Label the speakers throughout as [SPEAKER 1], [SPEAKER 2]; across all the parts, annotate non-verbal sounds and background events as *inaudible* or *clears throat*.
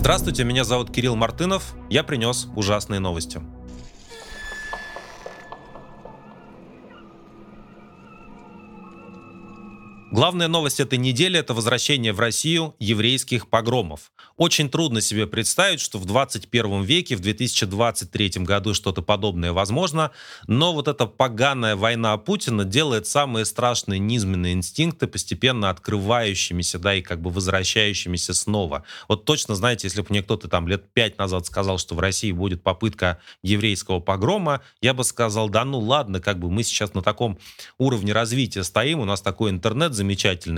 [SPEAKER 1] Здравствуйте, меня зовут Кирилл Мартынов. Я принес ужасные новости. Главная новость этой недели – это возвращение в Россию еврейских погромов. Очень трудно себе представить, что в 21 веке, в 2023 году что-то подобное возможно, но вот эта поганая война Путина делает самые страшные низменные инстинкты постепенно открывающимися, да, и как бы возвращающимися снова. Вот точно, знаете, если бы мне кто-то там лет пять назад сказал, что в России будет попытка еврейского погрома, я бы сказал, да ну ладно, как бы мы сейчас на таком уровне развития стоим, у нас такой интернет замечательный,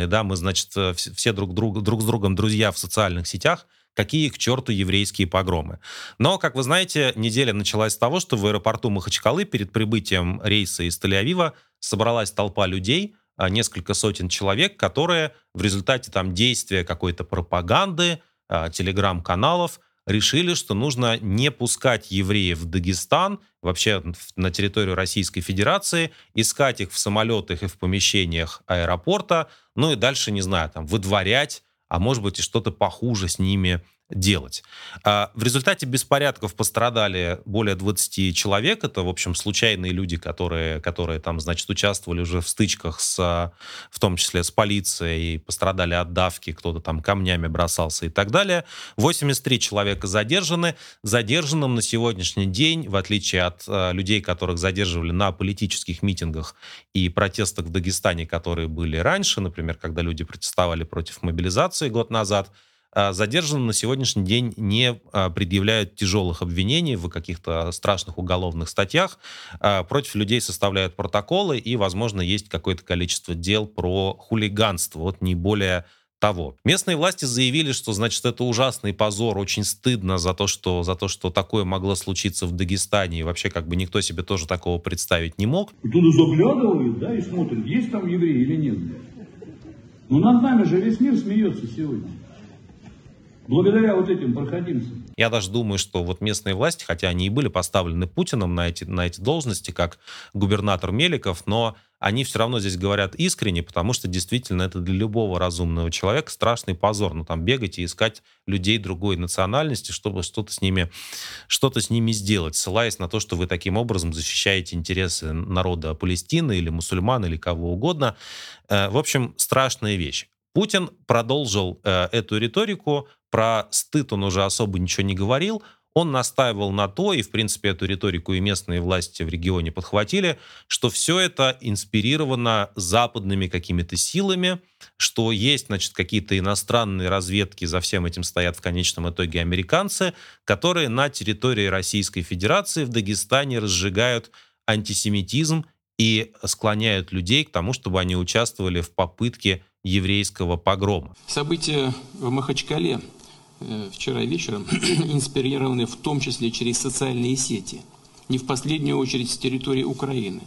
[SPEAKER 1] да, мы, значит, э, все друг, друг, друг с другом друзья в социальных сетях, какие к черту еврейские погромы. Но, как вы знаете, неделя началась с того, что в аэропорту Махачкалы перед прибытием рейса из Тель-Авива собралась толпа людей, а, несколько сотен человек, которые в результате там действия какой-то пропаганды, а, телеграм-каналов решили, что нужно не пускать евреев в Дагестан, вообще на территорию Российской Федерации, искать их в самолетах и в помещениях аэропорта, ну и дальше, не знаю, там, выдворять, а может быть и что-то похуже с ними делать. А, в результате беспорядков пострадали более 20 человек. Это, в общем, случайные люди, которые, которые там, значит, участвовали уже в стычках, с, в том числе с полицией, пострадали от давки, кто-то там камнями бросался и так далее. 83 человека задержаны. Задержанным на сегодняшний день, в отличие от э, людей, которых задерживали на политических митингах и протестах в Дагестане, которые были раньше, например, когда люди протестовали против мобилизации год назад, задержанным на сегодняшний день не а, предъявляют тяжелых обвинений в каких-то страшных уголовных статьях. А, против людей составляют протоколы, и, возможно, есть какое-то количество дел про хулиганство. Вот не более того. Местные власти заявили, что, значит, это ужасный позор, очень стыдно за то, что, за то, что такое могло случиться в Дагестане, и вообще как бы никто себе тоже такого представить не мог.
[SPEAKER 2] И туда заглядывают, да, и смотрят, есть там евреи или нет. Ну над нами же весь мир смеется сегодня. Благодаря вот этим проходимцам.
[SPEAKER 1] Я даже думаю, что вот местные власти, хотя они и были поставлены Путиным на эти, на эти должности, как губернатор Меликов, но они все равно здесь говорят искренне, потому что действительно это для любого разумного человека страшный позор. Ну, там бегать и искать людей другой национальности, чтобы что-то с ними, что-то с ними сделать, ссылаясь на то, что вы таким образом защищаете интересы народа Палестины или мусульман или кого угодно. Э, в общем, страшная вещь. Путин продолжил э, эту риторику, про стыд он уже особо ничего не говорил, он настаивал на то, и, в принципе, эту риторику и местные власти в регионе подхватили, что все это инспирировано западными какими-то силами, что есть, значит, какие-то иностранные разведки, за всем этим стоят в конечном итоге американцы, которые на территории Российской Федерации в Дагестане разжигают антисемитизм и склоняют людей к тому, чтобы они участвовали в попытке еврейского погрома.
[SPEAKER 3] События в Махачкале вчера вечером *clears throat* инспирированы в том числе через социальные сети, не в последнюю очередь с территории Украины,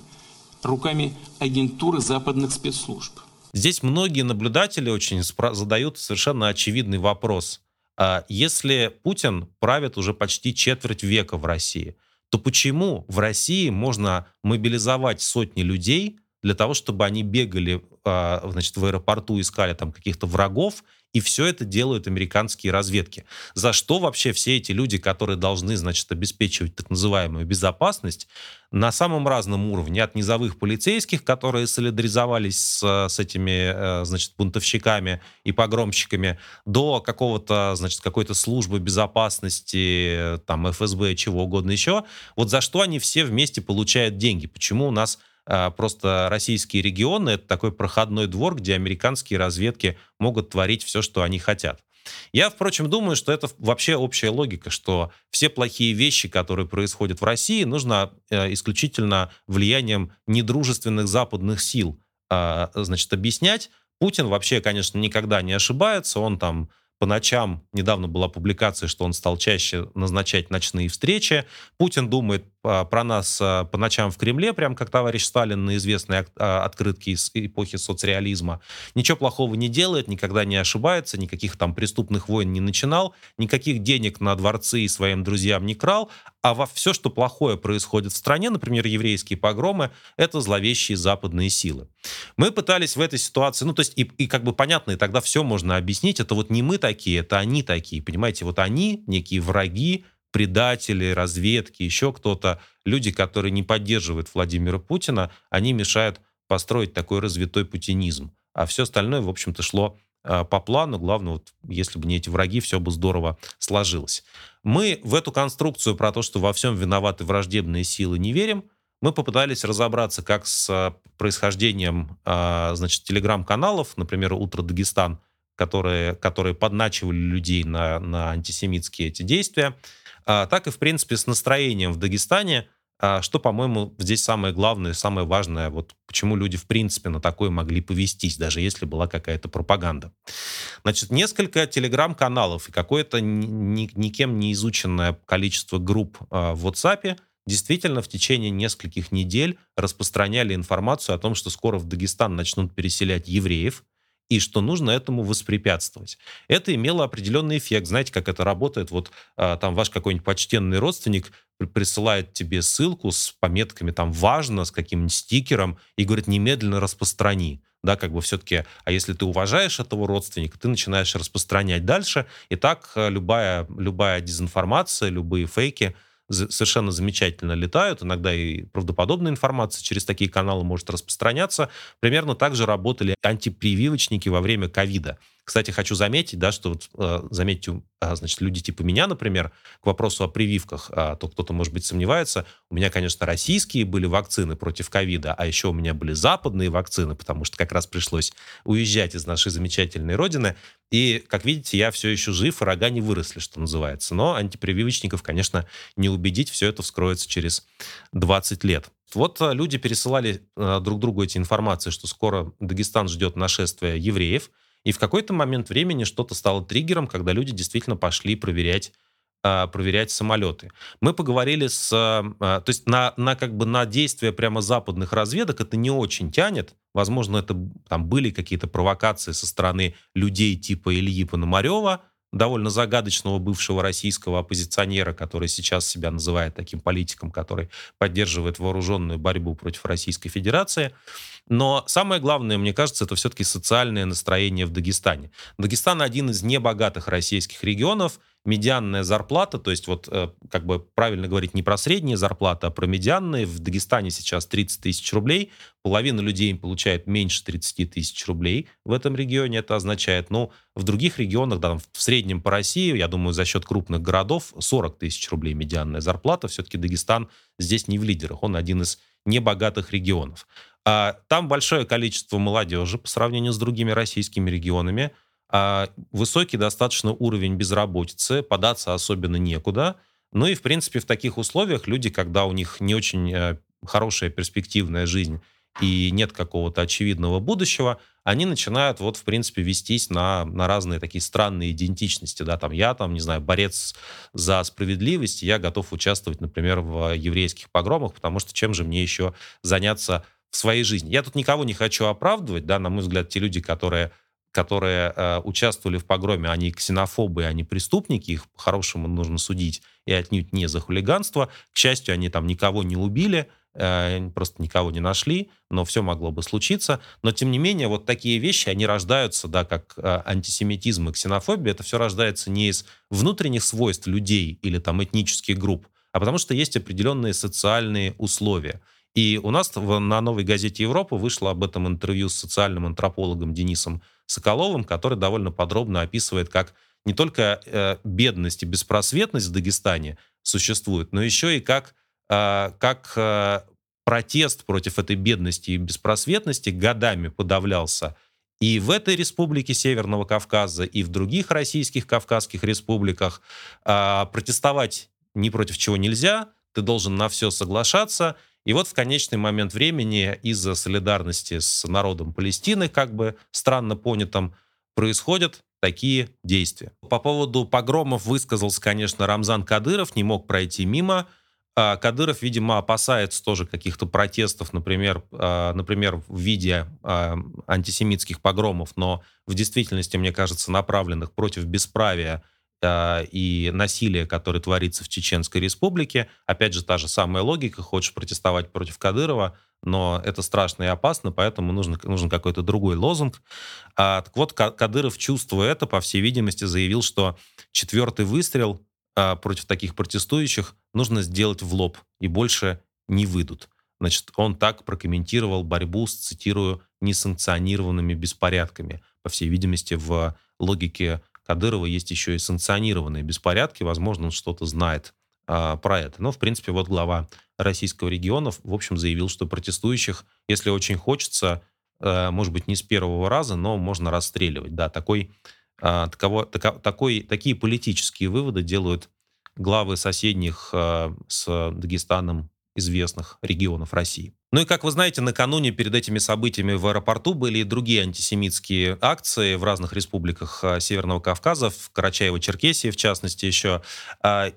[SPEAKER 3] руками агентуры западных спецслужб.
[SPEAKER 1] Здесь многие наблюдатели очень задают совершенно очевидный вопрос. А если Путин правит уже почти четверть века в России, то почему в России можно мобилизовать сотни людей для того, чтобы они бегали а, значит, в аэропорту искали там каких-то врагов, и все это делают американские разведки. За что вообще все эти люди, которые должны, значит, обеспечивать так называемую безопасность, на самом разном уровне, от низовых полицейских, которые солидаризовались с, с этими, э, значит, бунтовщиками и погромщиками, до какого-то, значит, какой-то службы безопасности, там, ФСБ, чего угодно еще, вот за что они все вместе получают деньги? Почему у нас просто российские регионы — это такой проходной двор, где американские разведки могут творить все, что они хотят. Я, впрочем, думаю, что это вообще общая логика, что все плохие вещи, которые происходят в России, нужно э, исключительно влиянием недружественных западных сил а, значит, объяснять. Путин вообще, конечно, никогда не ошибается, он там по ночам, недавно была публикация, что он стал чаще назначать ночные встречи. Путин думает про нас по ночам в Кремле, прям как товарищ Сталин на известной открытке из эпохи соцреализма. Ничего плохого не делает, никогда не ошибается, никаких там преступных войн не начинал, никаких денег на дворцы и своим друзьям не крал, а во все, что плохое происходит в стране, например, еврейские погромы, это зловещие западные силы. Мы пытались в этой ситуации, ну, то есть, и, и как бы понятно, и тогда все можно объяснить, это вот не мы такие, это они такие, понимаете, вот они, некие враги, предатели, разведки, еще кто-то, люди, которые не поддерживают Владимира Путина, они мешают построить такой развитой путинизм. А все остальное, в общем-то, шло а, по плану. Главное, вот, если бы не эти враги, все бы здорово сложилось. Мы в эту конструкцию про то, что во всем виноваты враждебные силы, не верим. Мы попытались разобраться, как с а, происхождением а, значит, телеграм-каналов, например, «Утро Дагестан», которые, которые подначивали людей на, на антисемитские эти действия, так и, в принципе, с настроением в Дагестане, что, по-моему, здесь самое главное, самое важное, вот почему люди, в принципе, на такое могли повестись, даже если была какая-то пропаганда. Значит, несколько телеграм-каналов и какое-то ни, никем не изученное количество групп в WhatsApp действительно в течение нескольких недель распространяли информацию о том, что скоро в Дагестан начнут переселять евреев, и что нужно этому воспрепятствовать. Это имело определенный эффект. Знаете, как это работает? Вот а, там ваш какой-нибудь почтенный родственник присылает тебе ссылку с пометками там «важно», с каким-нибудь стикером и говорит «немедленно распространи» да, как бы все-таки, а если ты уважаешь этого родственника, ты начинаешь распространять дальше, и так э, любая, любая дезинформация, любые фейки совершенно замечательно летают, иногда и правдоподобная информация через такие каналы может распространяться. Примерно так же работали антипрививочники во время ковида. Кстати, хочу заметить, да, что вот, э, заметьте, а, значит, люди типа меня, например, к вопросу о прививках, а, то кто-то, может быть, сомневается. У меня, конечно, российские были вакцины против ковида, а еще у меня были западные вакцины, потому что как раз пришлось уезжать из нашей замечательной родины. И, как видите, я все еще жив, рога не выросли, что называется. Но антипрививочников, конечно, не убедить, все это вскроется через 20 лет. Вот э, люди пересылали э, друг другу эти информации, что скоро Дагестан ждет нашествия евреев – и в какой-то момент времени что-то стало триггером, когда люди действительно пошли проверять а, проверять самолеты. Мы поговорили с... А, то есть на, на, как бы на действия прямо западных разведок это не очень тянет. Возможно, это там были какие-то провокации со стороны людей типа Ильи Пономарева, довольно загадочного бывшего российского оппозиционера, который сейчас себя называет таким политиком, который поддерживает вооруженную борьбу против Российской Федерации. Но самое главное, мне кажется, это все-таки социальное настроение в Дагестане. Дагестан один из небогатых российских регионов. Медианная зарплата, то есть вот э, как бы правильно говорить не про средние зарплаты, а про медианные. В Дагестане сейчас 30 тысяч рублей. Половина людей получает меньше 30 тысяч рублей в этом регионе. Это означает, ну, в других регионах, да, в среднем по России, я думаю, за счет крупных городов 40 тысяч рублей медианная зарплата. Все-таки Дагестан здесь не в лидерах, он один из небогатых регионов. А, там большое количество молодежи по сравнению с другими российскими регионами. А, высокий достаточно уровень безработицы, податься особенно некуда. Ну и, в принципе, в таких условиях люди, когда у них не очень э, хорошая перспективная жизнь и нет какого-то очевидного будущего, они начинают вот, в принципе, вестись на, на разные такие странные идентичности. Да, там я, там, не знаю, борец за справедливость, я готов участвовать, например, в еврейских погромах, потому что чем же мне еще заняться в своей жизни. Я тут никого не хочу оправдывать, да, на мой взгляд, те люди, которые которые э, участвовали в погроме, они ксенофобы, они преступники, их по-хорошему нужно судить, и отнюдь не за хулиганство. К счастью, они там никого не убили, э, просто никого не нашли, но все могло бы случиться. Но, тем не менее, вот такие вещи, они рождаются, да, как э, антисемитизм и ксенофобия, это все рождается не из внутренних свойств людей или там этнических групп, а потому что есть определенные социальные условия. И у нас на новой газете Европа вышло об этом интервью с социальным антропологом Денисом Соколовым, который довольно подробно описывает, как не только э, бедность и беспросветность в Дагестане существует, но еще и как, э, как э, протест против этой бедности и беспросветности годами подавлялся и в этой республике Северного Кавказа, и в других российских кавказских республиках. Э, протестовать ни против чего нельзя, ты должен на все соглашаться, и вот в конечный момент времени из-за солидарности с народом Палестины, как бы странно понятым, происходят такие действия. По поводу погромов высказался, конечно, Рамзан Кадыров, не мог пройти мимо. А, Кадыров, видимо, опасается тоже каких-то протестов, например, а, например, в виде а, антисемитских погромов, но в действительности, мне кажется, направленных против бесправия и насилия, которое творится в Чеченской Республике. Опять же, та же самая логика. Хочешь протестовать против Кадырова, но это страшно и опасно, поэтому нужен, нужен какой-то другой лозунг. А, так вот, Кадыров, чувствуя это, по всей видимости, заявил, что четвертый выстрел а, против таких протестующих нужно сделать в лоб, и больше не выйдут. Значит, он так прокомментировал борьбу с, цитирую, несанкционированными беспорядками. По всей видимости, в логике Кадырова есть еще и санкционированные беспорядки. Возможно, он что-то знает а, про это. Но, в принципе, вот глава российского региона, в общем, заявил, что протестующих, если очень хочется, а, может быть, не с первого раза, но можно расстреливать. Да, такой а, таково, тако, такой, такие политические выводы делают главы соседних а, с Дагестаном известных регионов России. Ну и, как вы знаете, накануне перед этими событиями в аэропорту были и другие антисемитские акции в разных республиках а, Северного Кавказа, в Карачаево-Черкесии, в частности, еще.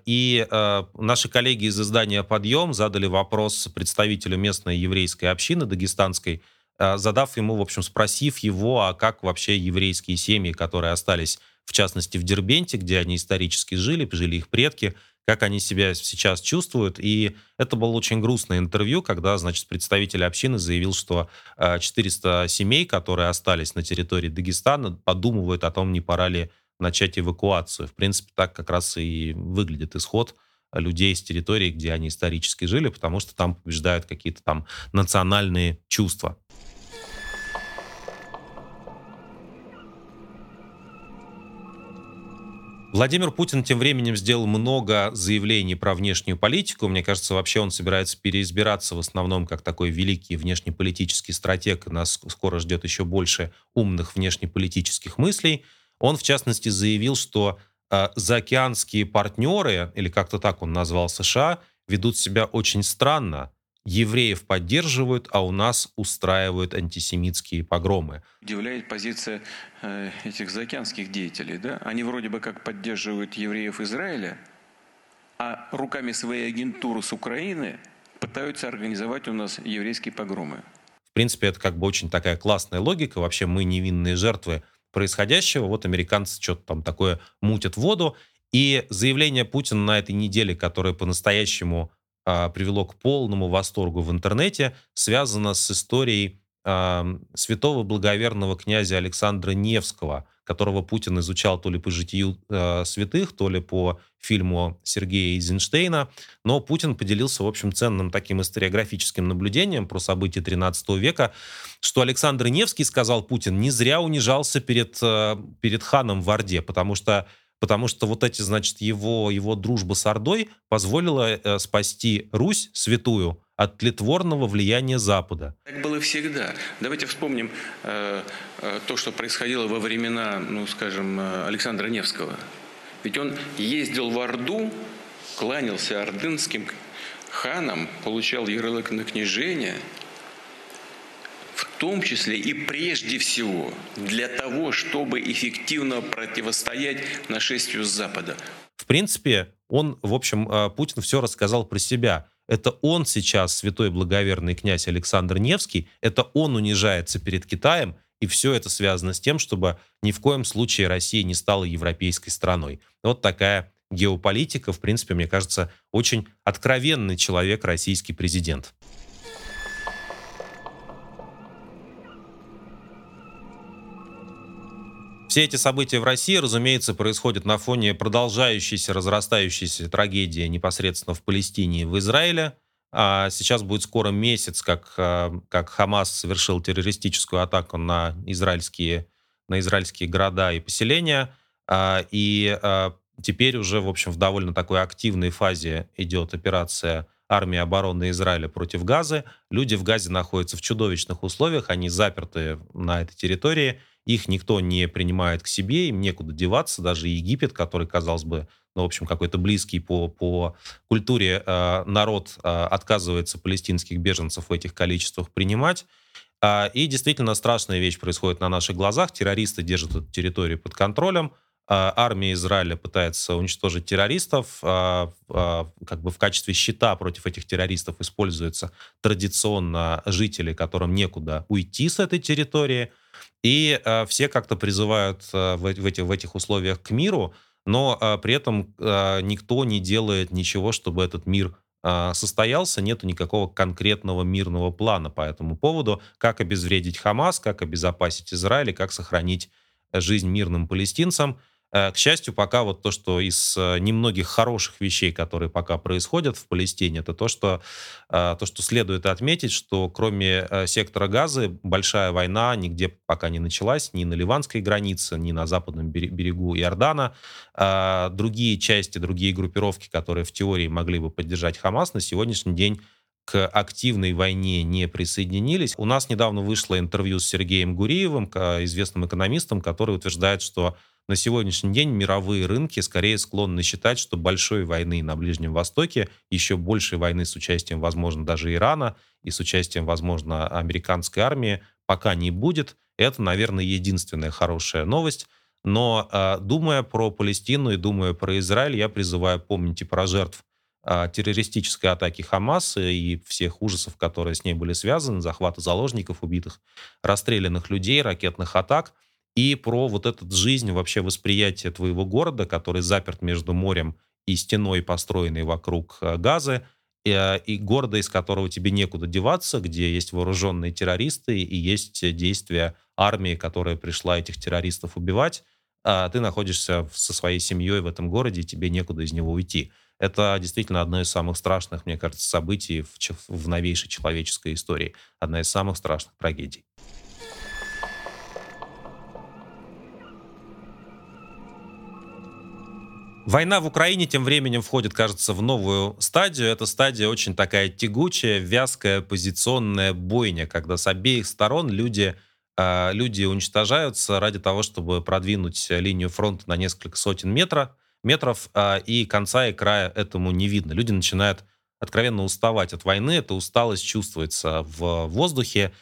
[SPEAKER 1] И наши коллеги из издания «Подъем» задали вопрос представителю местной еврейской общины дагестанской, а, задав ему, в общем, спросив его, а как вообще еврейские семьи, которые остались, в частности, в Дербенте, где они исторически жили, жили их предки, как они себя сейчас чувствуют. И это было очень грустное интервью, когда, значит, представитель общины заявил, что 400 а, семей, которые остались на территории Дагестана, подумывают о том, не пора ли начать эвакуацию. В принципе, так как раз и выглядит исход людей с территории, где они исторически жили, потому что там побеждают какие-то там национальные чувства. Владимир Путин тем временем сделал много заявлений про внешнюю политику. Мне кажется, вообще он собирается переизбираться в основном как такой великий внешнеполитический стратег. Нас скоро ждет еще больше умных внешнеполитических мыслей. Он, в частности, заявил, что э, заокеанские партнеры, или как-то так он назвал США, ведут себя очень странно евреев поддерживают, а у нас устраивают антисемитские погромы.
[SPEAKER 3] Удивляет позиция э, этих заокеанских деятелей. Да? Они вроде бы как поддерживают евреев Израиля, а руками своей агентуры с Украины пытаются организовать у нас еврейские погромы.
[SPEAKER 1] В принципе, это как бы очень такая классная логика. Вообще мы невинные жертвы происходящего. Вот американцы что-то там такое мутят в воду. И заявление Путина на этой неделе, которое по-настоящему привело к полному восторгу в интернете, связано с историей а, святого благоверного князя Александра Невского, которого Путин изучал то ли по житию э, святых, то ли по фильму Сергея Эйзенштейна. Но Путин поделился, в общем, ценным таким историографическим наблюдением про события 13 века, что Александр Невский, сказал Путин, не зря унижался перед, перед ханом в Орде, потому что потому что вот эти, значит, его, его дружба с Ордой позволила э, спасти Русь святую от тлетворного влияния Запада.
[SPEAKER 3] Так было всегда. Давайте вспомним э, э, то, что происходило во времена, ну, скажем, э, Александра Невского. Ведь он ездил в Орду, кланялся ордынским ханам, получал ярлык на княжение – том числе и прежде всего для того, чтобы эффективно противостоять нашествию с Запада.
[SPEAKER 1] В принципе, он, в общем, э, Путин все рассказал про себя. Это он сейчас, святой благоверный князь Александр Невский, это он унижается перед Китаем, и все это связано с тем, чтобы ни в коем случае Россия не стала европейской страной. Вот такая геополитика, в принципе, мне кажется, очень откровенный человек, российский президент. Все эти события в России, разумеется, происходят на фоне продолжающейся, разрастающейся трагедии непосредственно в Палестине и в Израиле. А сейчас будет скоро месяц, как, а, как Хамас совершил террористическую атаку на израильские, на израильские города и поселения. А, и а, теперь уже, в общем, в довольно такой активной фазе идет операция армии обороны Израиля против Газы. Люди в Газе находятся в чудовищных условиях, они заперты на этой территории, их никто не принимает к себе, им некуда деваться, даже Египет, который, казалось бы, ну, в общем, какой-то близкий по, по культуре э, народ э, отказывается палестинских беженцев в этих количествах принимать. Э, и действительно страшная вещь происходит на наших глазах. Террористы держат эту территорию под контролем. Армия Израиля пытается уничтожить террористов, как бы в качестве щита против этих террористов используются традиционно жители, которым некуда уйти с этой территории, и все как-то призывают в этих, в этих условиях к миру, но при этом никто не делает ничего, чтобы этот мир состоялся, нету никакого конкретного мирного плана по этому поводу, как обезвредить Хамас, как обезопасить Израиль, как сохранить жизнь мирным палестинцам. Э, к счастью, пока вот то, что из э, немногих хороших вещей, которые пока происходят в Палестине, это то, что, э, то, что следует отметить, что кроме сектора Газы большая война нигде пока не началась, ни на ливанской границе, ни на западном берегу Иордана. Другие части, другие группировки, которые в теории могли бы поддержать Хамас, на сегодняшний день к активной войне не присоединились. У нас недавно вышло интервью с Сергеем Гуриевым, известным экономистом, который утверждает, что на сегодняшний день мировые рынки скорее склонны считать, что большой войны на Ближнем Востоке, еще большей войны с участием, возможно, даже Ирана и с участием, возможно, американской армии пока не будет. Это, наверное, единственная хорошая новость. Но э, думая про Палестину и думая про Израиль, я призываю помнить и про жертв э, террористической атаки Хамаса и всех ужасов, которые с ней были связаны, захвата заложников, убитых, расстрелянных людей, ракетных атак – и про вот эту жизнь, вообще восприятие твоего города, который заперт между морем и стеной, построенной вокруг э, газа, и, э, и города, из которого тебе некуда деваться, где есть вооруженные террористы и есть действия армии, которая пришла этих террористов убивать, а ты находишься со своей семьей в этом городе, и тебе некуда из него уйти. Это действительно одно из самых страшных, мне кажется, событий в, в новейшей человеческой истории. Одна из самых страшных трагедий. Война в Украине тем временем входит, кажется, в новую стадию. Эта стадия очень такая тягучая, вязкая, позиционная бойня, когда с обеих сторон люди, э, люди уничтожаются ради того, чтобы продвинуть линию фронта на несколько сотен метров, метров э, и конца и края этому не видно. Люди начинают откровенно уставать от войны, эта усталость чувствуется в воздухе,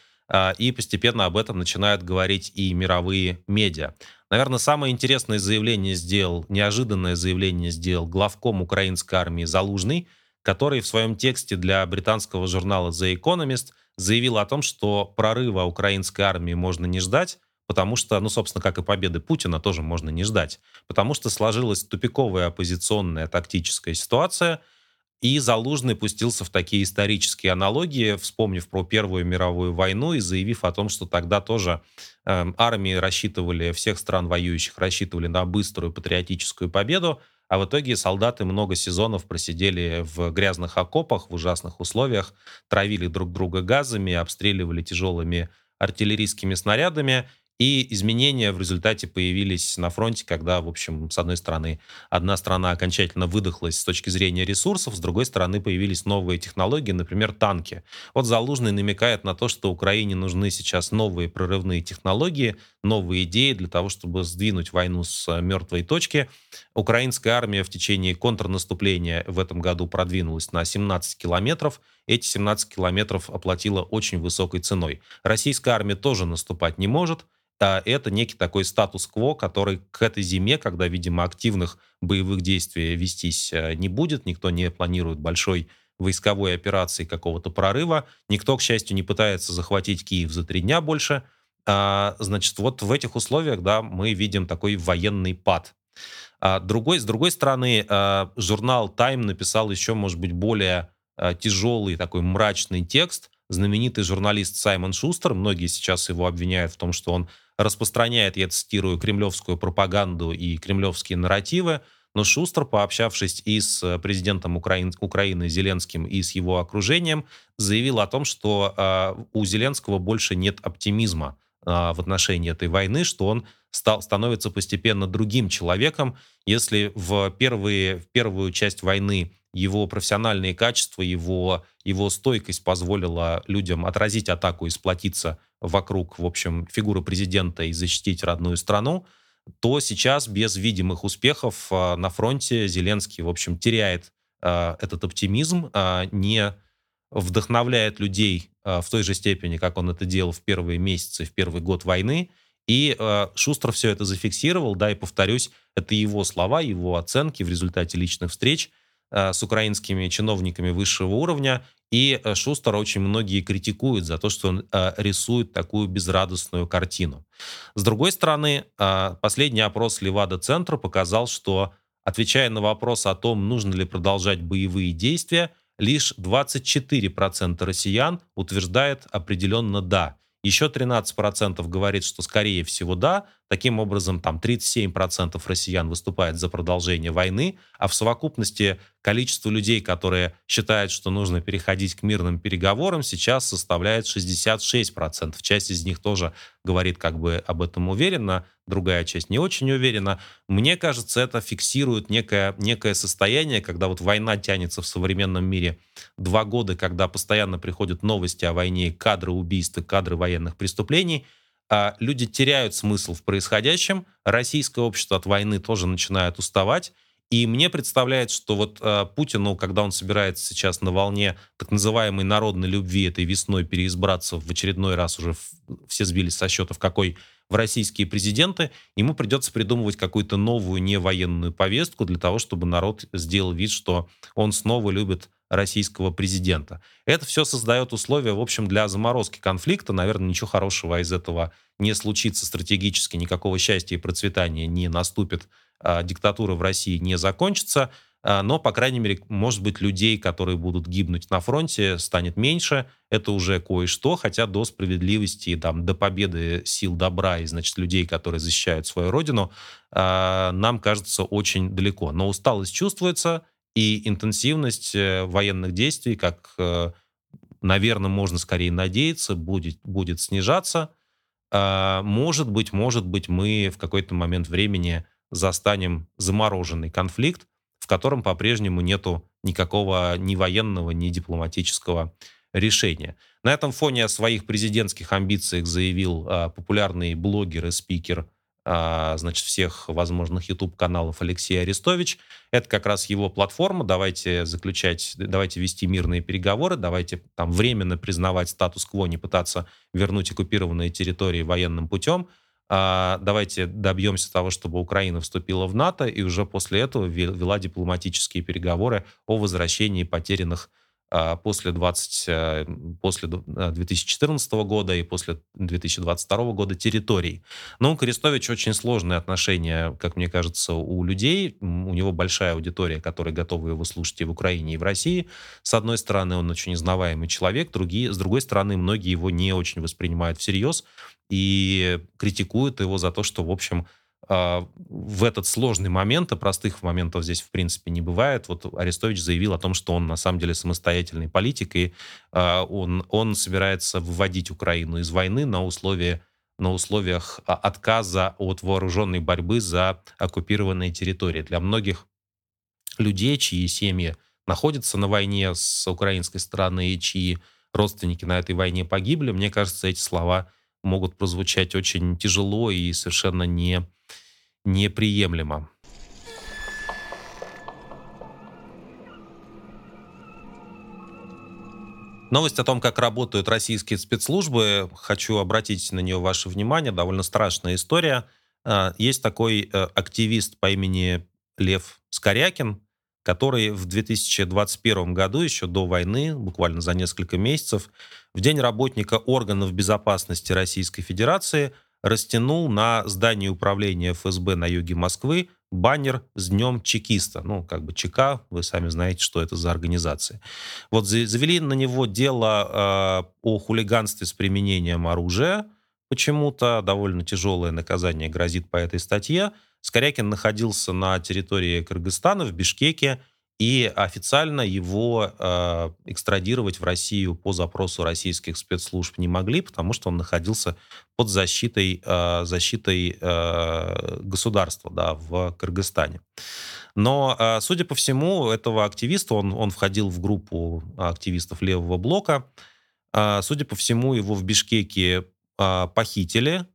[SPEAKER 1] и постепенно об этом начинают говорить и мировые медиа. Наверное, самое интересное заявление сделал, неожиданное заявление сделал главком украинской армии Залужный, который в своем тексте для британского журнала The Economist заявил о том, что прорыва украинской армии можно не ждать, потому что, ну, собственно, как и победы Путина тоже можно не ждать, потому что сложилась тупиковая оппозиционная тактическая ситуация – и Залужный пустился в такие исторические аналогии, вспомнив про Первую мировую войну и заявив о том, что тогда тоже э, армии рассчитывали, всех стран воюющих рассчитывали на быструю патриотическую победу, а в итоге солдаты много сезонов просидели в грязных окопах, в ужасных условиях, травили друг друга газами, обстреливали тяжелыми артиллерийскими снарядами, и изменения в результате появились на фронте, когда, в общем, с одной стороны, одна страна окончательно выдохлась с точки зрения ресурсов, с другой стороны, появились новые технологии, например, танки. Вот Залужный намекает на то, что Украине нужны сейчас новые прорывные технологии, новые идеи для того, чтобы сдвинуть войну с э, мертвой точки. Украинская армия в течение контрнаступления в этом году продвинулась на 17 километров. Эти 17 километров оплатила очень высокой ценой. Российская армия тоже наступать не может, а это некий такой статус-кво, который к этой зиме, когда, видимо, активных боевых действий вестись э, не будет, никто не планирует большой войсковой операции какого-то прорыва, никто, к счастью, не пытается захватить Киев за три дня больше. А, значит, вот в этих условиях, да, мы видим такой военный пад. А другой, с другой стороны, а, журнал Time написал еще, может быть, более тяжелый такой мрачный текст. Знаменитый журналист Саймон Шустер, многие сейчас его обвиняют в том, что он распространяет, я цитирую, кремлевскую пропаганду и кремлевские нарративы, но Шустер, пообщавшись и с президентом Украин, Украины Зеленским, и с его окружением, заявил о том, что э, у Зеленского больше нет оптимизма э, в отношении этой войны, что он стал, становится постепенно другим человеком. Если в, первые, в первую часть войны его профессиональные качества, его, его стойкость позволила людям отразить атаку и сплотиться вокруг, в общем, фигуры президента и защитить родную страну, то сейчас без видимых успехов а, на фронте Зеленский, в общем, теряет а, этот оптимизм, а, не вдохновляет людей в той же степени, как он это делал в первые месяцы, в первый год войны. И Шустер все это зафиксировал, да, и повторюсь, Это его слова, его оценки в результате личных встреч э, с украинскими чиновниками высшего уровня. И э, Шустера очень многие критикуют за то, что он э, рисует такую безрадостную картину. С другой стороны, э, последний опрос Левада-центра показал, что, отвечая на вопрос о том, нужно ли продолжать боевые действия, лишь 24% россиян утверждает определенно «да». Еще 13% говорит, что скорее всего да. Таким образом, там 37% россиян выступает за продолжение войны, а в совокупности количество людей, которые считают, что нужно переходить к мирным переговорам, сейчас составляет 66%. Часть из них тоже говорит как бы об этом уверенно, другая часть не очень уверена. Мне кажется, это фиксирует некое, некое состояние, когда вот война тянется в современном мире два года, когда постоянно приходят новости о войне, кадры убийств, кадры военных преступлений, люди теряют смысл в происходящем, российское общество от войны тоже начинает уставать, и мне представляется, что вот э, Путину, когда он собирается сейчас на волне так называемой народной любви этой весной переизбраться в очередной раз уже в, все сбились со счета, в какой в российские президенты, ему придется придумывать какую-то новую невоенную повестку для того, чтобы народ сделал вид, что он снова любит российского президента. Это все создает условия, в общем, для заморозки конфликта. Наверное, ничего хорошего из этого не случится стратегически, никакого счастья и процветания не наступит а, диктатура в России не закончится, а, но, по крайней мере, может быть, людей, которые будут гибнуть на фронте, станет меньше. Это уже кое-что, хотя до справедливости, там, до победы сил добра и, значит, людей, которые защищают свою родину, а, нам кажется очень далеко. Но усталость чувствуется, и интенсивность э, военных действий, как, э, наверное, можно скорее надеяться, будет, будет снижаться. Может быть, может быть, мы в какой-то момент времени застанем замороженный конфликт, в котором по-прежнему нету никакого ни военного, ни дипломатического решения. На этом фоне о своих президентских амбициях заявил а, популярный блогер и спикер а, значит, всех возможных YouTube-каналов Алексей Арестович. Это как раз его платформа. Давайте заключать, давайте вести мирные переговоры, давайте там временно признавать статус-кво, не пытаться вернуть оккупированные территории военным путем. А, давайте добьемся того, чтобы Украина вступила в НАТО, и уже после этого вела дипломатические переговоры о возвращении потерянных а, после, 20, э, после 2014 э, года и после 2022 года территорий. Но у Крестович очень сложные отношения, как мне кажется, у людей. У него большая аудитория, которая готова его слушать и в Украине, и в России. С одной стороны, он очень узнаваемый человек, другие, с другой стороны, многие его не очень воспринимают всерьез и критикуют его за то, что, в общем, а, в этот сложный момент, а простых моментов здесь, в принципе, не бывает. Вот Арестович заявил о том, что он на самом деле самостоятельный политик, и а, он, он собирается выводить Украину из войны на, условия, на условиях а, отказа от вооруженной борьбы за оккупированные территории. Для многих людей, чьи семьи находятся на войне с украинской стороны и чьи родственники на этой войне погибли, мне кажется, эти слова могут прозвучать очень тяжело и совершенно не, неприемлемо. Новость о том, как работают российские спецслужбы, хочу обратить на нее ваше внимание. Довольно страшная история. А, есть такой э, активист по имени Лев Скорякин, который в 2021 году, еще до войны, буквально за несколько месяцев, в День работника органов безопасности Российской Федерации растянул на здании управления ФСБ на юге Москвы баннер с Днем Чекиста. Ну, как бы ЧК, вы сами знаете, что это за организация. Вот завели на него дело э, о хулиганстве с применением оружия. Почему-то довольно тяжелое наказание грозит по этой статье. Скорякин находился на территории Кыргызстана, в Бишкеке, и официально его э, экстрадировать в Россию по запросу российских спецслужб не могли, потому что он находился под защитой, э, защитой э, государства да, в Кыргызстане. Но, э, судя по всему, этого активиста, он, он входил в группу активистов левого блока, э, судя по всему, его в Бишкеке э, похитили,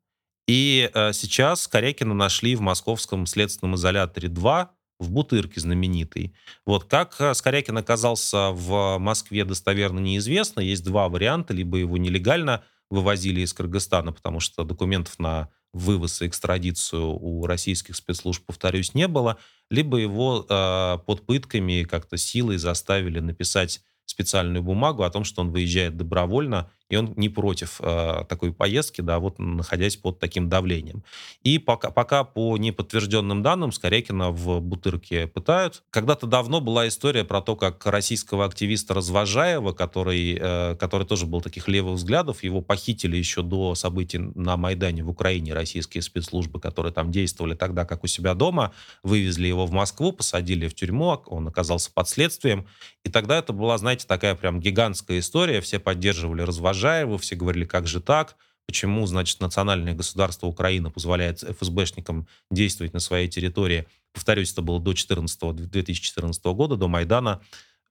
[SPEAKER 1] и э, сейчас Корякина нашли в московском следственном изоляторе 2, в Бутырке знаменитый. Вот как э, Скорякин оказался в Москве достоверно неизвестно. Есть два варианта. Либо его нелегально вывозили из Кыргызстана, потому что документов на вывоз и экстрадицию у российских спецслужб, повторюсь, не было, либо его э, под пытками как-то силой заставили написать специальную бумагу о том, что он выезжает добровольно и он не против э, такой поездки, да, вот находясь под таким давлением. И пока, пока по неподтвержденным данным Скорякина в Бутырке пытают. Когда-то давно была история про то, как российского активиста Развожаева, который, э, который тоже был таких левых взглядов, его похитили еще до событий на Майдане в Украине, российские спецслужбы, которые там действовали тогда, как у себя дома, вывезли его в Москву, посадили в тюрьму, он оказался под следствием. И тогда это была, знаете, такая прям гигантская история, все поддерживали Развожаева, Можаеву, все говорили, как же так, почему, значит, национальное государство Украина позволяет ФСБшникам действовать на своей территории. Повторюсь, это было до 14, 2014 года, до Майдана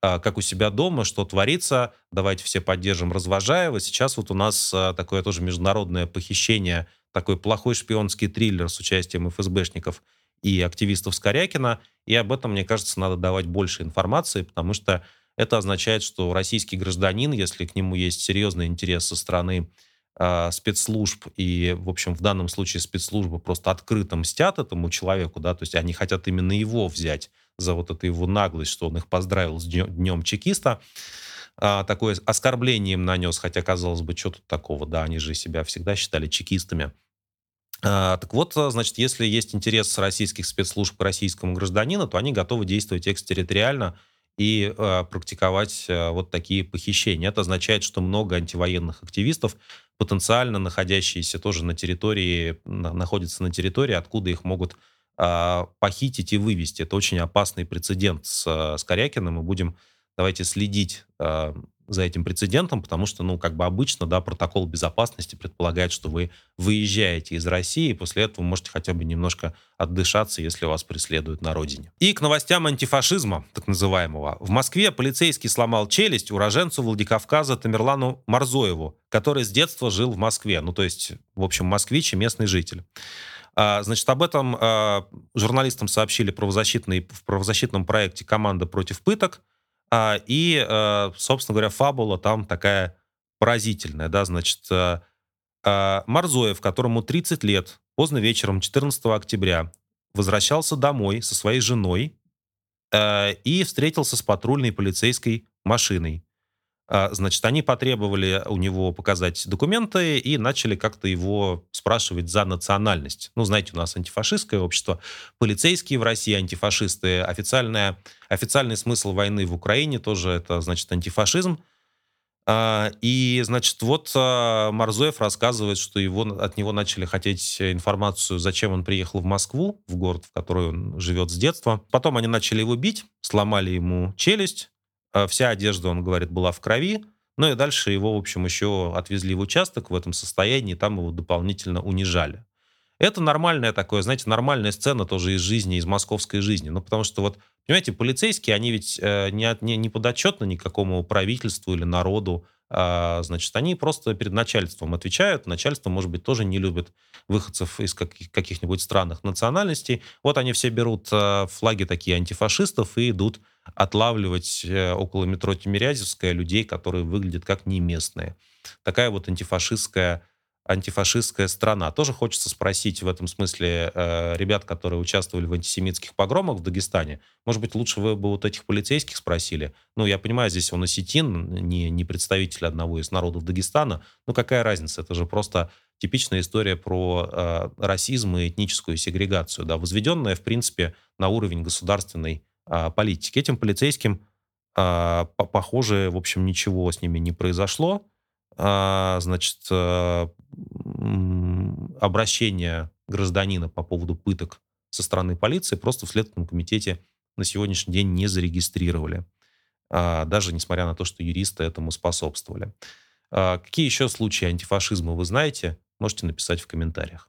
[SPEAKER 1] а, как у себя дома, что творится, давайте все поддержим Развожаева. Сейчас вот у нас а, такое тоже международное похищение, такой плохой шпионский триллер с участием ФСБшников и активистов Скорякина, и об этом, мне кажется, надо давать больше информации, потому что это означает, что российский гражданин, если к нему есть серьезный интерес со стороны э, спецслужб, и, в общем, в данном случае спецслужбы просто открыто мстят этому человеку, да, то есть они хотят именно его взять за вот эту его наглость, что он их поздравил с днем, днем чекиста, а, такое оскорбление им нанес, хотя, казалось бы, что тут такого, да, они же себя всегда считали чекистами. А, так вот, значит, если есть интерес российских спецслужб к российскому гражданину, то они готовы действовать экстерриториально и э, практиковать э, вот такие похищения. Это означает, что много антивоенных активистов, потенциально находящиеся тоже на территории, на, находятся на территории, откуда их могут э, похитить и вывести. Это очень опасный прецедент с, с Корякиным. Мы будем, давайте, следить э, за этим прецедентом, потому что, ну, как бы обычно, да, протокол безопасности предполагает, что вы выезжаете из России, и после этого можете хотя бы немножко отдышаться, если вас преследуют на родине. И к новостям антифашизма, так называемого. В Москве полицейский сломал челюсть уроженцу Владикавказа Тамерлану Марзоеву, который с детства жил в Москве. Ну, то есть, в общем, москвич и местный житель. А, значит, об этом а, журналистам сообщили правозащитный, в правозащитном проекте «Команда против пыток», и, э, собственно говоря, фабула там такая поразительная, да, значит, э, а, Марзоев, которому 30 лет, поздно вечером 14 октября возвращался домой со своей женой э, и встретился с патрульной полицейской машиной. А, значит, они потребовали у него показать документы и начали как-то его спрашивать за национальность. Ну, знаете, у нас антифашистское общество, полицейские в России антифашисты, официальная, официальный смысл войны в Украине тоже это, значит, антифашизм. А, и, значит, вот а, Марзоев рассказывает, что его, от него начали хотеть информацию, зачем он приехал в Москву, в город, в который он живет с детства. Потом они начали его бить, сломали ему челюсть, вся одежда, он говорит, была в крови. Ну и дальше его, в общем, еще отвезли в участок в этом состоянии, там его дополнительно унижали. Это нормальная такое, знаете, нормальная сцена тоже из жизни, из московской жизни. Ну, потому что вот, понимаете, полицейские, они ведь э, не, не, не подотчетны никакому правительству или народу. А, значит, они просто перед начальством отвечают. Начальство, может быть, тоже не любит выходцев из каких- каких-нибудь странных национальностей. Вот они все берут э, флаги такие антифашистов и идут отлавливать э, около метро Тимирязевская людей, которые выглядят как не местные. Такая вот антифашистская антифашистская страна. Тоже хочется спросить в этом смысле э, ребят, которые участвовали в антисемитских погромах в Дагестане. Может быть, лучше вы бы вот этих полицейских спросили? Ну, я понимаю, здесь он осетин, не, не представитель одного из народов Дагестана. Ну, какая разница? Это же просто типичная история про э, расизм и этническую сегрегацию, да, возведенная, в принципе, на уровень государственной а, политики. Этим полицейским, а, похоже, в общем, ничего с ними не произошло. А, значит, обращение гражданина по поводу пыток со стороны полиции просто в Следственном комитете на сегодняшний день не зарегистрировали. Даже несмотря на то, что юристы этому способствовали. Какие еще случаи антифашизма вы знаете? Можете написать в комментариях.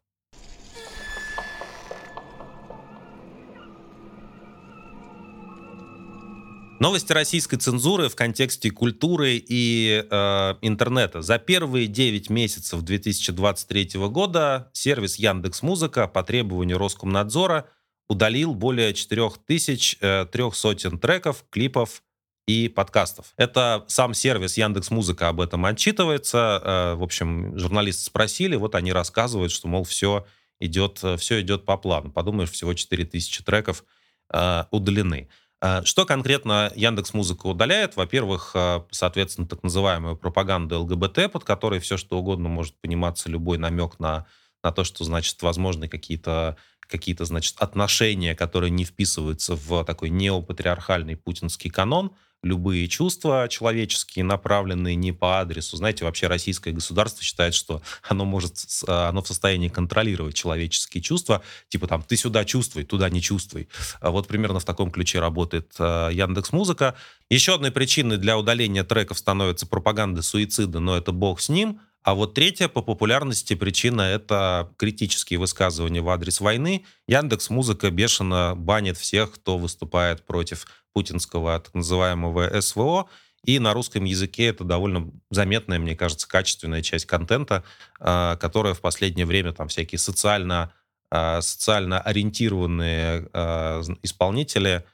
[SPEAKER 1] Новости российской цензуры в контексте культуры и э, интернета. За первые 9 месяцев 2023 года сервис Яндекс Музыка по требованию Роскомнадзора удалил более 4300 э, треков, клипов и подкастов. Это сам сервис Яндекс Музыка об этом отчитывается. Э, в общем, журналисты спросили, вот они рассказывают, что, мол, все идет, все идет по плану. Подумаешь, всего 4000 треков э, удалены. Э, что конкретно Яндекс Музыка удаляет? Во-первых, э, соответственно, так называемую пропаганду ЛГБТ, под которой все что угодно может пониматься, любой намек на, на то, что, значит, возможны какие-то какие-то, значит, отношения, которые не вписываются в такой неопатриархальный путинский канон, любые чувства человеческие, направленные не по адресу. Знаете, вообще российское государство считает, что оно может, оно в состоянии контролировать человеческие чувства. Типа там, ты сюда чувствуй, туда не чувствуй. А вот примерно в таком ключе работает э, Яндекс Музыка. Еще одной причиной для удаления треков становится пропаганда суицида, но это бог с ним. А вот третья по популярности причина — это критические высказывания в адрес войны. Яндекс Музыка бешено банит всех, кто выступает против путинского так называемого СВО. И на русском языке это довольно заметная, мне кажется, качественная часть контента, а, которая в последнее время там всякие социально, а, социально ориентированные а, исполнители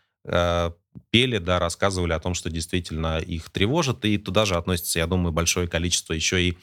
[SPEAKER 1] пели, да, рассказывали о том, что действительно их тревожит, и туда же относится, я думаю, большое количество еще и,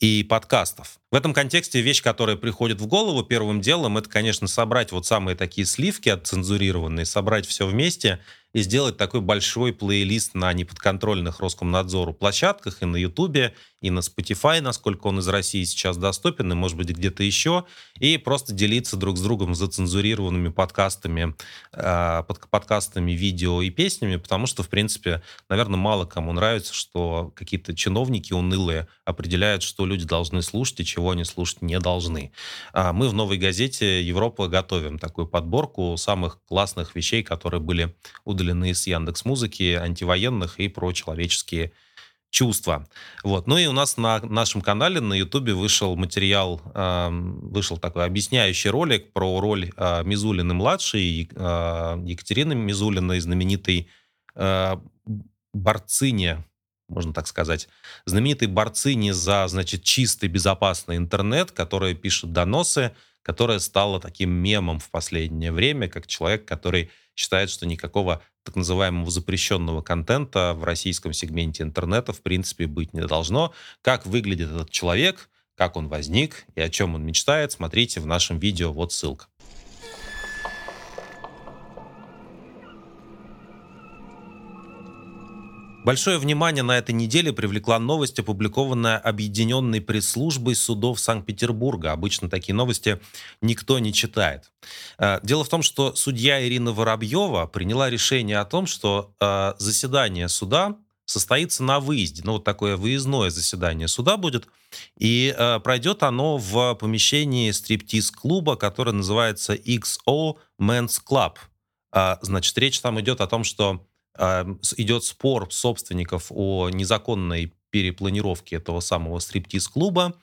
[SPEAKER 1] и подкастов. В этом контексте вещь, которая приходит в голову первым делом, это, конечно, собрать вот самые такие сливки отцензурированные, собрать все вместе и сделать такой большой плейлист на неподконтрольных Роскомнадзору площадках и на Ютубе, и на Spotify, насколько он из России сейчас доступен, и, может быть, где-то еще, и просто делиться друг с другом зацензурированными подкастами, э, под, подкастами, видео и песнями, потому что, в принципе, наверное, мало кому нравится, что какие-то чиновники унылые определяют, что люди должны слушать и чего они слушать не должны. А мы в «Новой газете Европа» готовим такую подборку самых классных вещей, которые были удалены из Яндекс Музыки, антивоенных и про человеческие чувства. Вот. Ну и у нас на нашем канале на Ютубе вышел материал, э, вышел такой объясняющий ролик про роль э, Мизулины-младшей, э, Екатерины Мизулиной, знаменитой э, борцине, можно так сказать, знаменитой борцине за, значит, чистый, безопасный интернет, которая пишет доносы, которая стала таким мемом в последнее время, как человек, который считает, что никакого так называемого запрещенного контента в российском сегменте интернета в принципе быть не должно. Как выглядит этот человек, как он возник и о чем он мечтает, смотрите в нашем видео, вот ссылка. Большое внимание на этой неделе привлекла новость, опубликованная Объединенной пресс-службой судов Санкт-Петербурга. Обычно такие новости никто не читает. Э, дело в том, что судья Ирина Воробьева приняла решение о том, что э, заседание суда состоится на выезде. Ну, вот такое выездное заседание суда будет. И э, пройдет оно в помещении стриптиз-клуба, который называется XO Men's Club. Значит, речь там идет о том, что идет спор собственников о незаконной перепланировке этого самого стриптиз-клуба.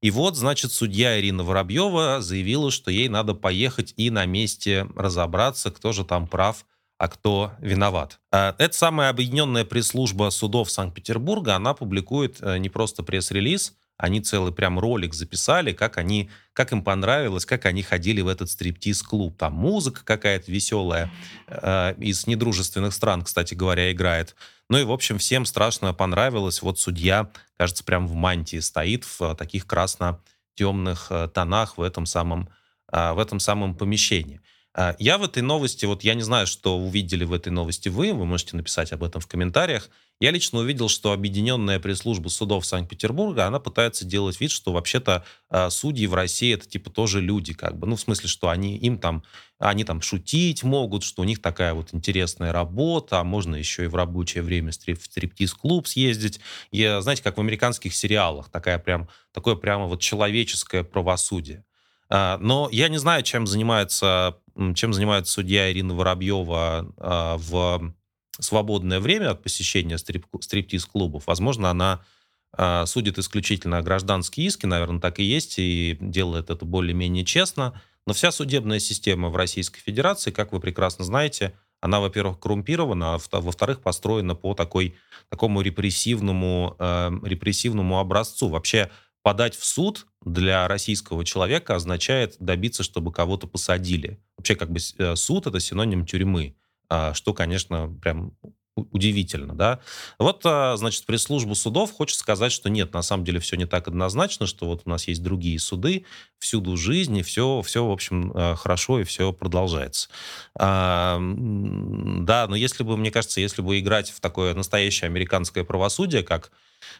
[SPEAKER 1] И вот, значит, судья Ирина Воробьева заявила, что ей надо поехать и на месте разобраться, кто же там прав, а кто виноват. А, эта самая объединенная пресс-служба судов Санкт-Петербурга, она публикует э, не просто пресс-релиз, они целый прям ролик записали, как они, как им понравилось, как они ходили в этот стриптиз-клуб. Там музыка какая-то веселая э, из недружественных стран, кстати говоря, играет. Ну и, в общем, всем страшно понравилось. Вот судья, кажется, прям в мантии стоит в таких красно-темных э, тонах в этом самом, э, в этом самом помещении. Э, я в этой новости, вот я не знаю, что увидели в этой новости вы, вы можете написать об этом в комментариях. Я лично увидел, что Объединенная пресс-служба судов Санкт-Петербурга, она пытается делать вид, что вообще-то э, судьи в России это типа тоже люди, как бы, ну в смысле, что они им там, они там шутить могут, что у них такая вот интересная работа, а можно еще и в рабочее время в стриптиз-клуб съездить. И знаете, как в американских сериалах, такая прям, такое прямо вот человеческое правосудие. А, но я не знаю, чем занимается, чем занимается судья Ирина Воробьева а, в свободное время от посещения стрип, стриптиз-клубов, возможно, она э, судит исключительно гражданские иски, наверное, так и есть, и делает это более-менее честно. Но вся судебная система в Российской Федерации, как вы прекрасно знаете, она, во-первых, коррумпирована, а во-вторых, построена по такой, такому репрессивному, э, репрессивному образцу. Вообще подать в суд для российского человека означает добиться, чтобы кого-то посадили. Вообще, как бы э, суд — это синоним тюрьмы. А, что, конечно, прям удивительно, да. Вот, а, значит, пресс-служба судов хочет сказать, что нет, на самом деле все не так однозначно, что вот у нас есть другие суды, всюду жизни, все, все, в общем, а, хорошо и все продолжается. А, да, но если бы, мне кажется, если бы играть в такое настоящее американское правосудие, как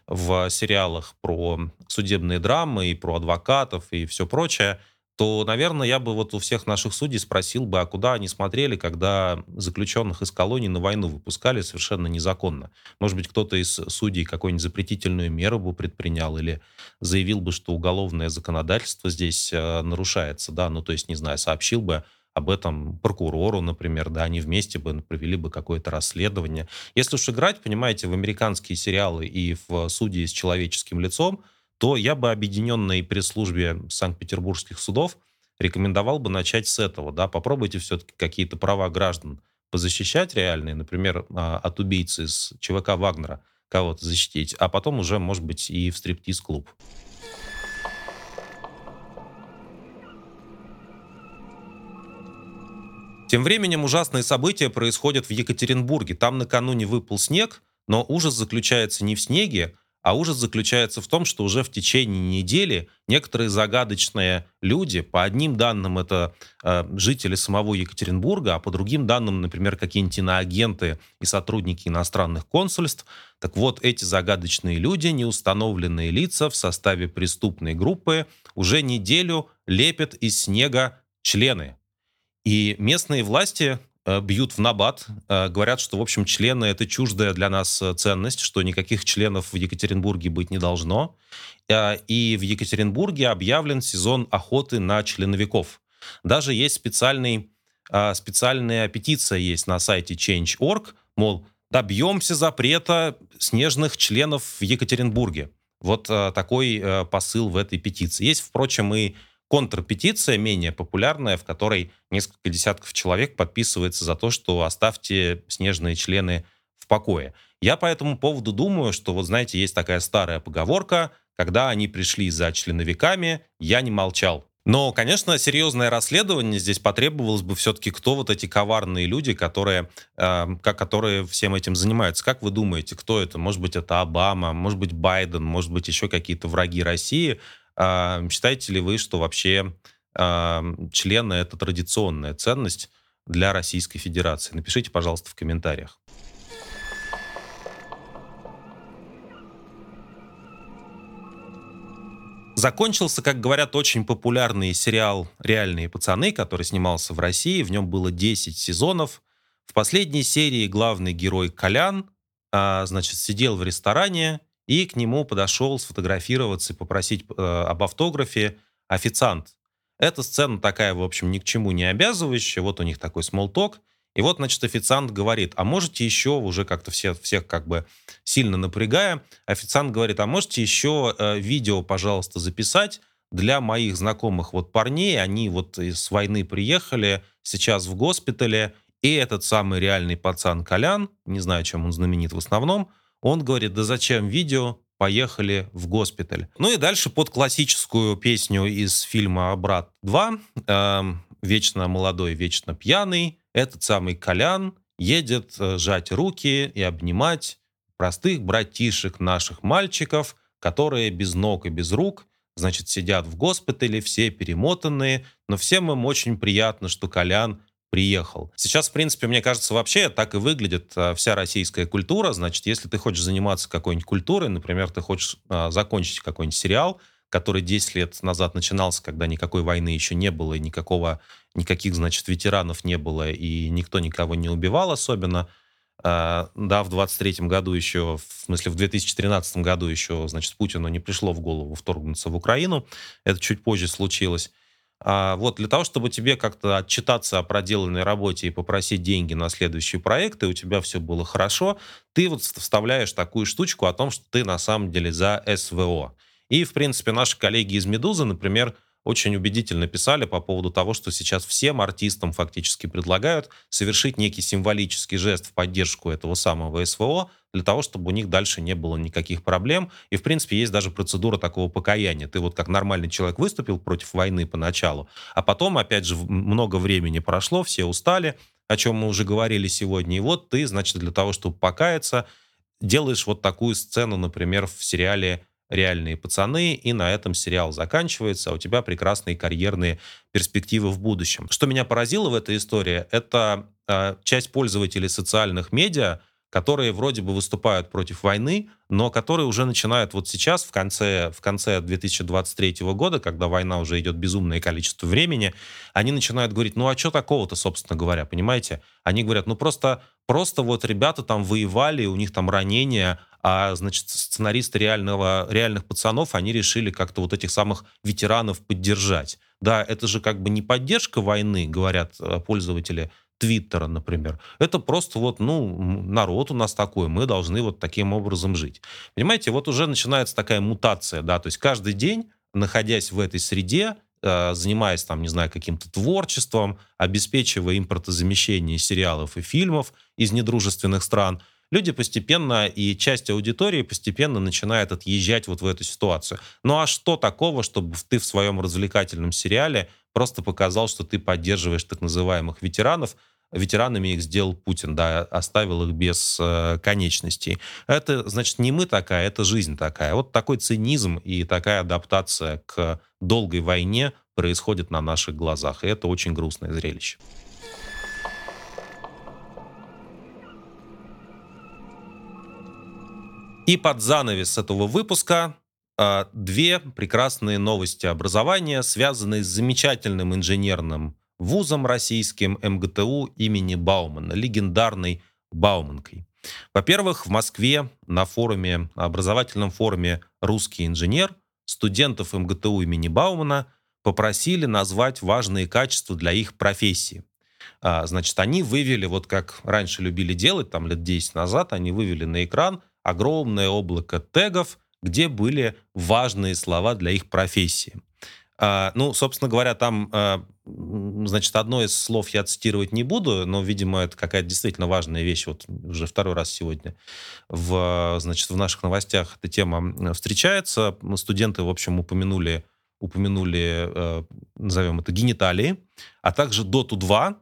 [SPEAKER 1] в сериалах про судебные драмы и про адвокатов и все прочее, то, наверное, я бы вот у всех наших судей спросил бы, а куда они смотрели, когда заключенных из колонии на войну выпускали совершенно незаконно. Может быть, кто-то из судей какую-нибудь запретительную меру бы предпринял или заявил бы, что уголовное законодательство здесь э, нарушается, да, ну, то есть, не знаю, сообщил бы об этом прокурору, например, да, они вместе бы провели бы какое-то расследование. Если уж играть, понимаете, в американские сериалы и в судьи с человеческим лицом, то я бы объединенной пресс-службе Санкт-Петербургских судов рекомендовал бы начать с этого. Да? Попробуйте все-таки какие-то права граждан позащищать реальные, например, а, от убийцы из ЧВК Вагнера кого-то защитить, а потом уже, может быть, и в стриптиз-клуб. Тем временем ужасные события происходят в Екатеринбурге. Там накануне выпал снег, но ужас заключается не в снеге, а ужас заключается в том, что уже в течение недели некоторые загадочные люди, по одним данным это э, жители самого Екатеринбурга, а по другим данным, например, какие-нибудь иноагенты и сотрудники иностранных консульств, так вот, эти загадочные люди, неустановленные лица в составе преступной группы, уже неделю лепят из снега члены. И местные власти бьют в набат, э, говорят, что, в общем, члены — это чуждая для нас э, ценность, что никаких членов в Екатеринбурге быть не должно. И в Екатеринбурге объявлен сезон охоты на членовиков. Даже есть специальный, специальная петиция есть на сайте Change.org, мол, добьемся запрета снежных членов в Екатеринбурге. Вот такой посыл в этой петиции. Есть, впрочем, и контрпетиция, менее популярная, в которой несколько десятков человек подписывается за то, что оставьте снежные члены в покое. Я по этому поводу думаю, что, вот знаете, есть такая старая поговорка, когда они пришли за членовиками, я не молчал. Но, конечно, серьезное расследование здесь потребовалось бы все-таки, кто вот эти коварные люди, которые, э, которые всем этим занимаются. Как вы думаете, кто это? Может быть, это Обама, может быть, Байден, может быть, еще какие-то враги России, считаете ли вы, что вообще а, члены — это традиционная ценность для Российской Федерации? Напишите, пожалуйста, в комментариях. Закончился, как говорят, очень популярный сериал «Реальные пацаны», который снимался в России. В нем было 10 сезонов. В последней серии главный герой Колян, а, значит, сидел в ресторане и к нему подошел сфотографироваться и попросить э, об автографе официант. Эта сцена такая, в общем, ни к чему не обязывающая. Вот у них такой смолток. И вот, значит, официант говорит, а можете еще, уже как-то все, всех как бы сильно напрягая, официант говорит, а можете еще э, видео, пожалуйста, записать для моих знакомых вот парней, они вот с войны приехали, сейчас в госпитале, и этот самый реальный пацан Колян, не знаю, чем он знаменит в основном, он говорит, да зачем видео, поехали в госпиталь. Ну и дальше под классическую песню из фильма «Брат 2», э, «Вечно молодой, вечно пьяный», этот самый Колян едет э, сжать руки и обнимать простых братишек наших мальчиков, которые без ног и без рук, значит, сидят в госпитале, все перемотанные, но всем им очень приятно, что Колян приехал. Сейчас, в принципе, мне кажется, вообще так и выглядит а, вся российская культура. Значит, если ты хочешь заниматься какой-нибудь культурой, например, ты хочешь а, закончить какой-нибудь сериал, который 10 лет назад начинался, когда никакой войны еще не было, и никакого, никаких, значит, ветеранов не было, и никто никого не убивал особенно. А, да, в 23 году еще, в смысле, в 2013 году еще, значит, Путину не пришло в голову вторгнуться в Украину. Это чуть позже случилось. А вот для того, чтобы тебе как-то отчитаться о проделанной работе и попросить деньги на следующие проекты, у тебя все было хорошо, ты вот вставляешь такую штучку о том, что ты на самом деле за СВО. И, в принципе, наши коллеги из «Медузы», например, очень убедительно писали по поводу того, что сейчас всем артистам фактически предлагают совершить некий символический жест в поддержку этого самого СВО, для того, чтобы у них дальше не было никаких проблем. И, в принципе, есть даже процедура такого покаяния. Ты вот как нормальный человек выступил против войны поначалу, а потом, опять же, много времени прошло, все устали, о чем мы уже говорили сегодня. И вот ты, значит, для того, чтобы покаяться, делаешь вот такую сцену, например, в сериале реальные пацаны, и на этом сериал заканчивается, а у тебя прекрасные карьерные перспективы в будущем. Что меня поразило в этой истории, это э, часть пользователей социальных медиа, которые вроде бы выступают против войны, но которые уже начинают вот сейчас, в конце, в конце 2023 года, когда война уже идет безумное количество времени, они начинают говорить, ну а что такого-то, собственно говоря, понимаете? Они говорят, ну просто, просто вот ребята там воевали, у них там ранения, а, значит, сценаристы реального, реальных пацанов, они решили как-то вот этих самых ветеранов поддержать. Да, это же как бы не поддержка войны, говорят э, пользователи Твиттера, например. Это просто вот, ну, народ у нас такой, мы должны вот таким образом жить. Понимаете, вот уже начинается такая мутация, да, то есть каждый день, находясь в этой среде, э, занимаясь там, не знаю, каким-то творчеством, обеспечивая импортозамещение сериалов и фильмов из недружественных стран, люди постепенно и часть аудитории постепенно начинает отъезжать вот в эту ситуацию. Ну а что такого, чтобы ты в своем развлекательном сериале просто показал, что ты поддерживаешь так называемых ветеранов, ветеранами их сделал Путин, да, оставил их без э, конечностей. Это, значит, не мы такая, это жизнь такая. Вот такой цинизм и такая адаптация к долгой войне происходит на наших глазах. И это очень грустное зрелище. И под занавес этого выпуска а, две прекрасные новости образования, связанные с замечательным инженерным вузом российским МГТУ имени Баумана, легендарной Бауманкой. Во-первых, в Москве на форуме, образовательном форуме «Русский инженер» студентов МГТУ имени Баумана попросили назвать важные качества для их профессии. А, значит, они вывели, вот как раньше любили делать, там лет 10 назад, они вывели на экран огромное облако тегов, где были важные слова для их профессии. А, ну, собственно говоря, там, а, значит, одно из слов я цитировать не буду, но, видимо, это какая-то действительно важная вещь. Вот уже второй раз сегодня в, значит, в наших новостях эта тема встречается. Студенты, в общем, упомянули, упомянули э, назовем это, гениталии, а также Доту 2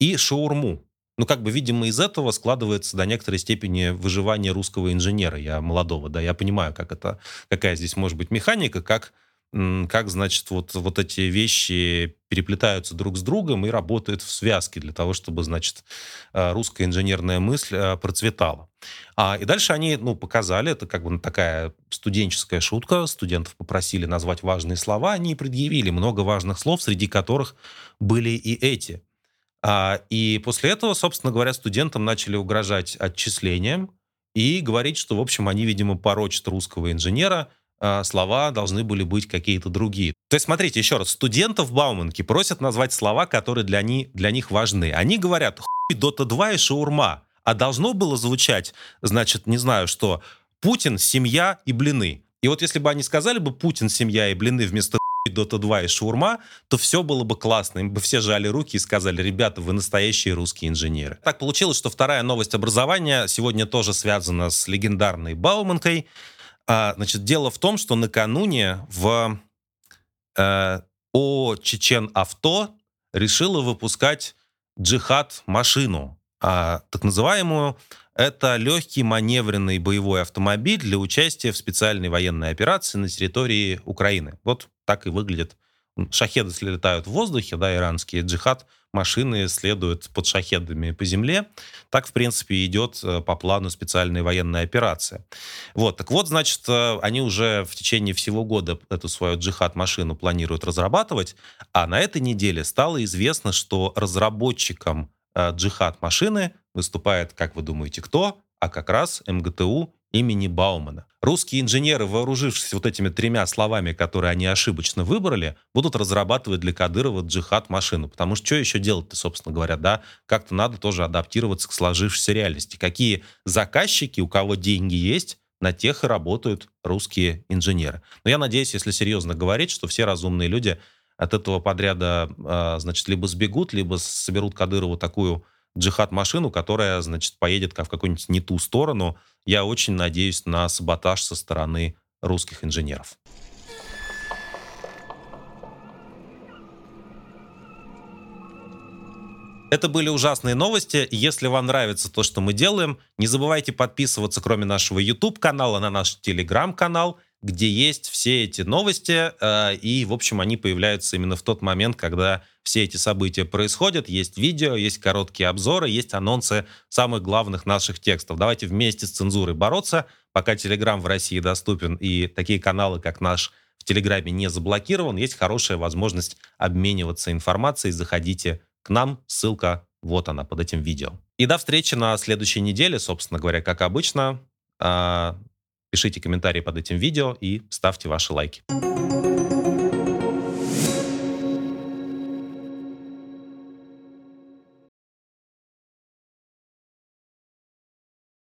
[SPEAKER 1] и шаурму. Ну, как бы, видимо, из этого складывается до некоторой степени выживание русского инженера, я молодого, да, я понимаю, как это, какая здесь может быть механика, как, как значит, вот, вот эти вещи переплетаются друг с другом и работают в связке для того, чтобы, значит, э, русская инженерная мысль э, процветала. А, и дальше они, ну, показали, это как бы такая студенческая шутка, студентов попросили назвать важные слова, они предъявили много важных слов, среди которых были и эти – и после этого, собственно говоря, студентам начали угрожать отчислением и говорить, что, в общем, они, видимо, порочат русского инженера, а слова должны были быть какие-то другие. То есть, смотрите, еще раз, студентов Бауманки просят назвать слова, которые для, них для них важны. Они говорят «хуй, Дота 2 и шаурма», а должно было звучать, значит, не знаю что, Путин, семья и блины. И вот если бы они сказали бы Путин, семья и блины вместо Dota 2 и шаурма, то все было бы классно. Им бы все жали руки и сказали, ребята, вы настоящие русские инженеры. Так получилось, что вторая новость образования сегодня тоже связана с легендарной Бауманкой. А, значит, дело в том, что накануне в э, ООО «Чечен Авто» решила выпускать джихад-машину, а, так называемую это легкий маневренный боевой автомобиль для участия в специальной военной операции на территории Украины. Вот так и выглядит. Шахеды летают в воздухе, да, иранские, джихад, машины следуют под шахедами по земле. Так, в принципе, идет э, по плану специальная военная операция. Вот, так вот, значит, э, они уже в течение всего года эту свою джихад-машину планируют разрабатывать, а на этой неделе стало известно, что разработчиком э, джихад-машины выступает, как вы думаете, кто? А как раз МГТУ имени Баумана. Русские инженеры, вооружившись вот этими тремя словами, которые они ошибочно выбрали, будут разрабатывать для Кадырова джихад-машину. Потому что что еще делать-то, собственно говоря, да? Как-то надо тоже адаптироваться к сложившейся реальности. Какие заказчики, у кого деньги есть, на тех и работают русские инженеры. Но я надеюсь, если серьезно говорить, что все разумные люди от этого подряда, а, значит, либо сбегут, либо соберут Кадырову такую джихад-машину, которая, значит, поедет в какую-нибудь не ту сторону. Я очень надеюсь на саботаж со стороны русских инженеров. Это были ужасные новости. Если вам нравится то, что мы делаем, не забывайте подписываться, кроме нашего YouTube-канала, на наш Telegram-канал, где есть все эти новости. Э, и, в общем, они появляются именно в тот момент, когда все эти события происходят. Есть видео, есть короткие обзоры, есть анонсы самых главных наших текстов. Давайте вместе с цензурой бороться, пока Telegram в России доступен и такие каналы, как наш в Телеграме не заблокирован, есть хорошая возможность обмениваться информацией. Заходите к нам. Ссылка вот она под этим видео. И до встречи на следующей неделе, собственно говоря, как обычно. Пишите комментарии под этим видео и ставьте ваши лайки.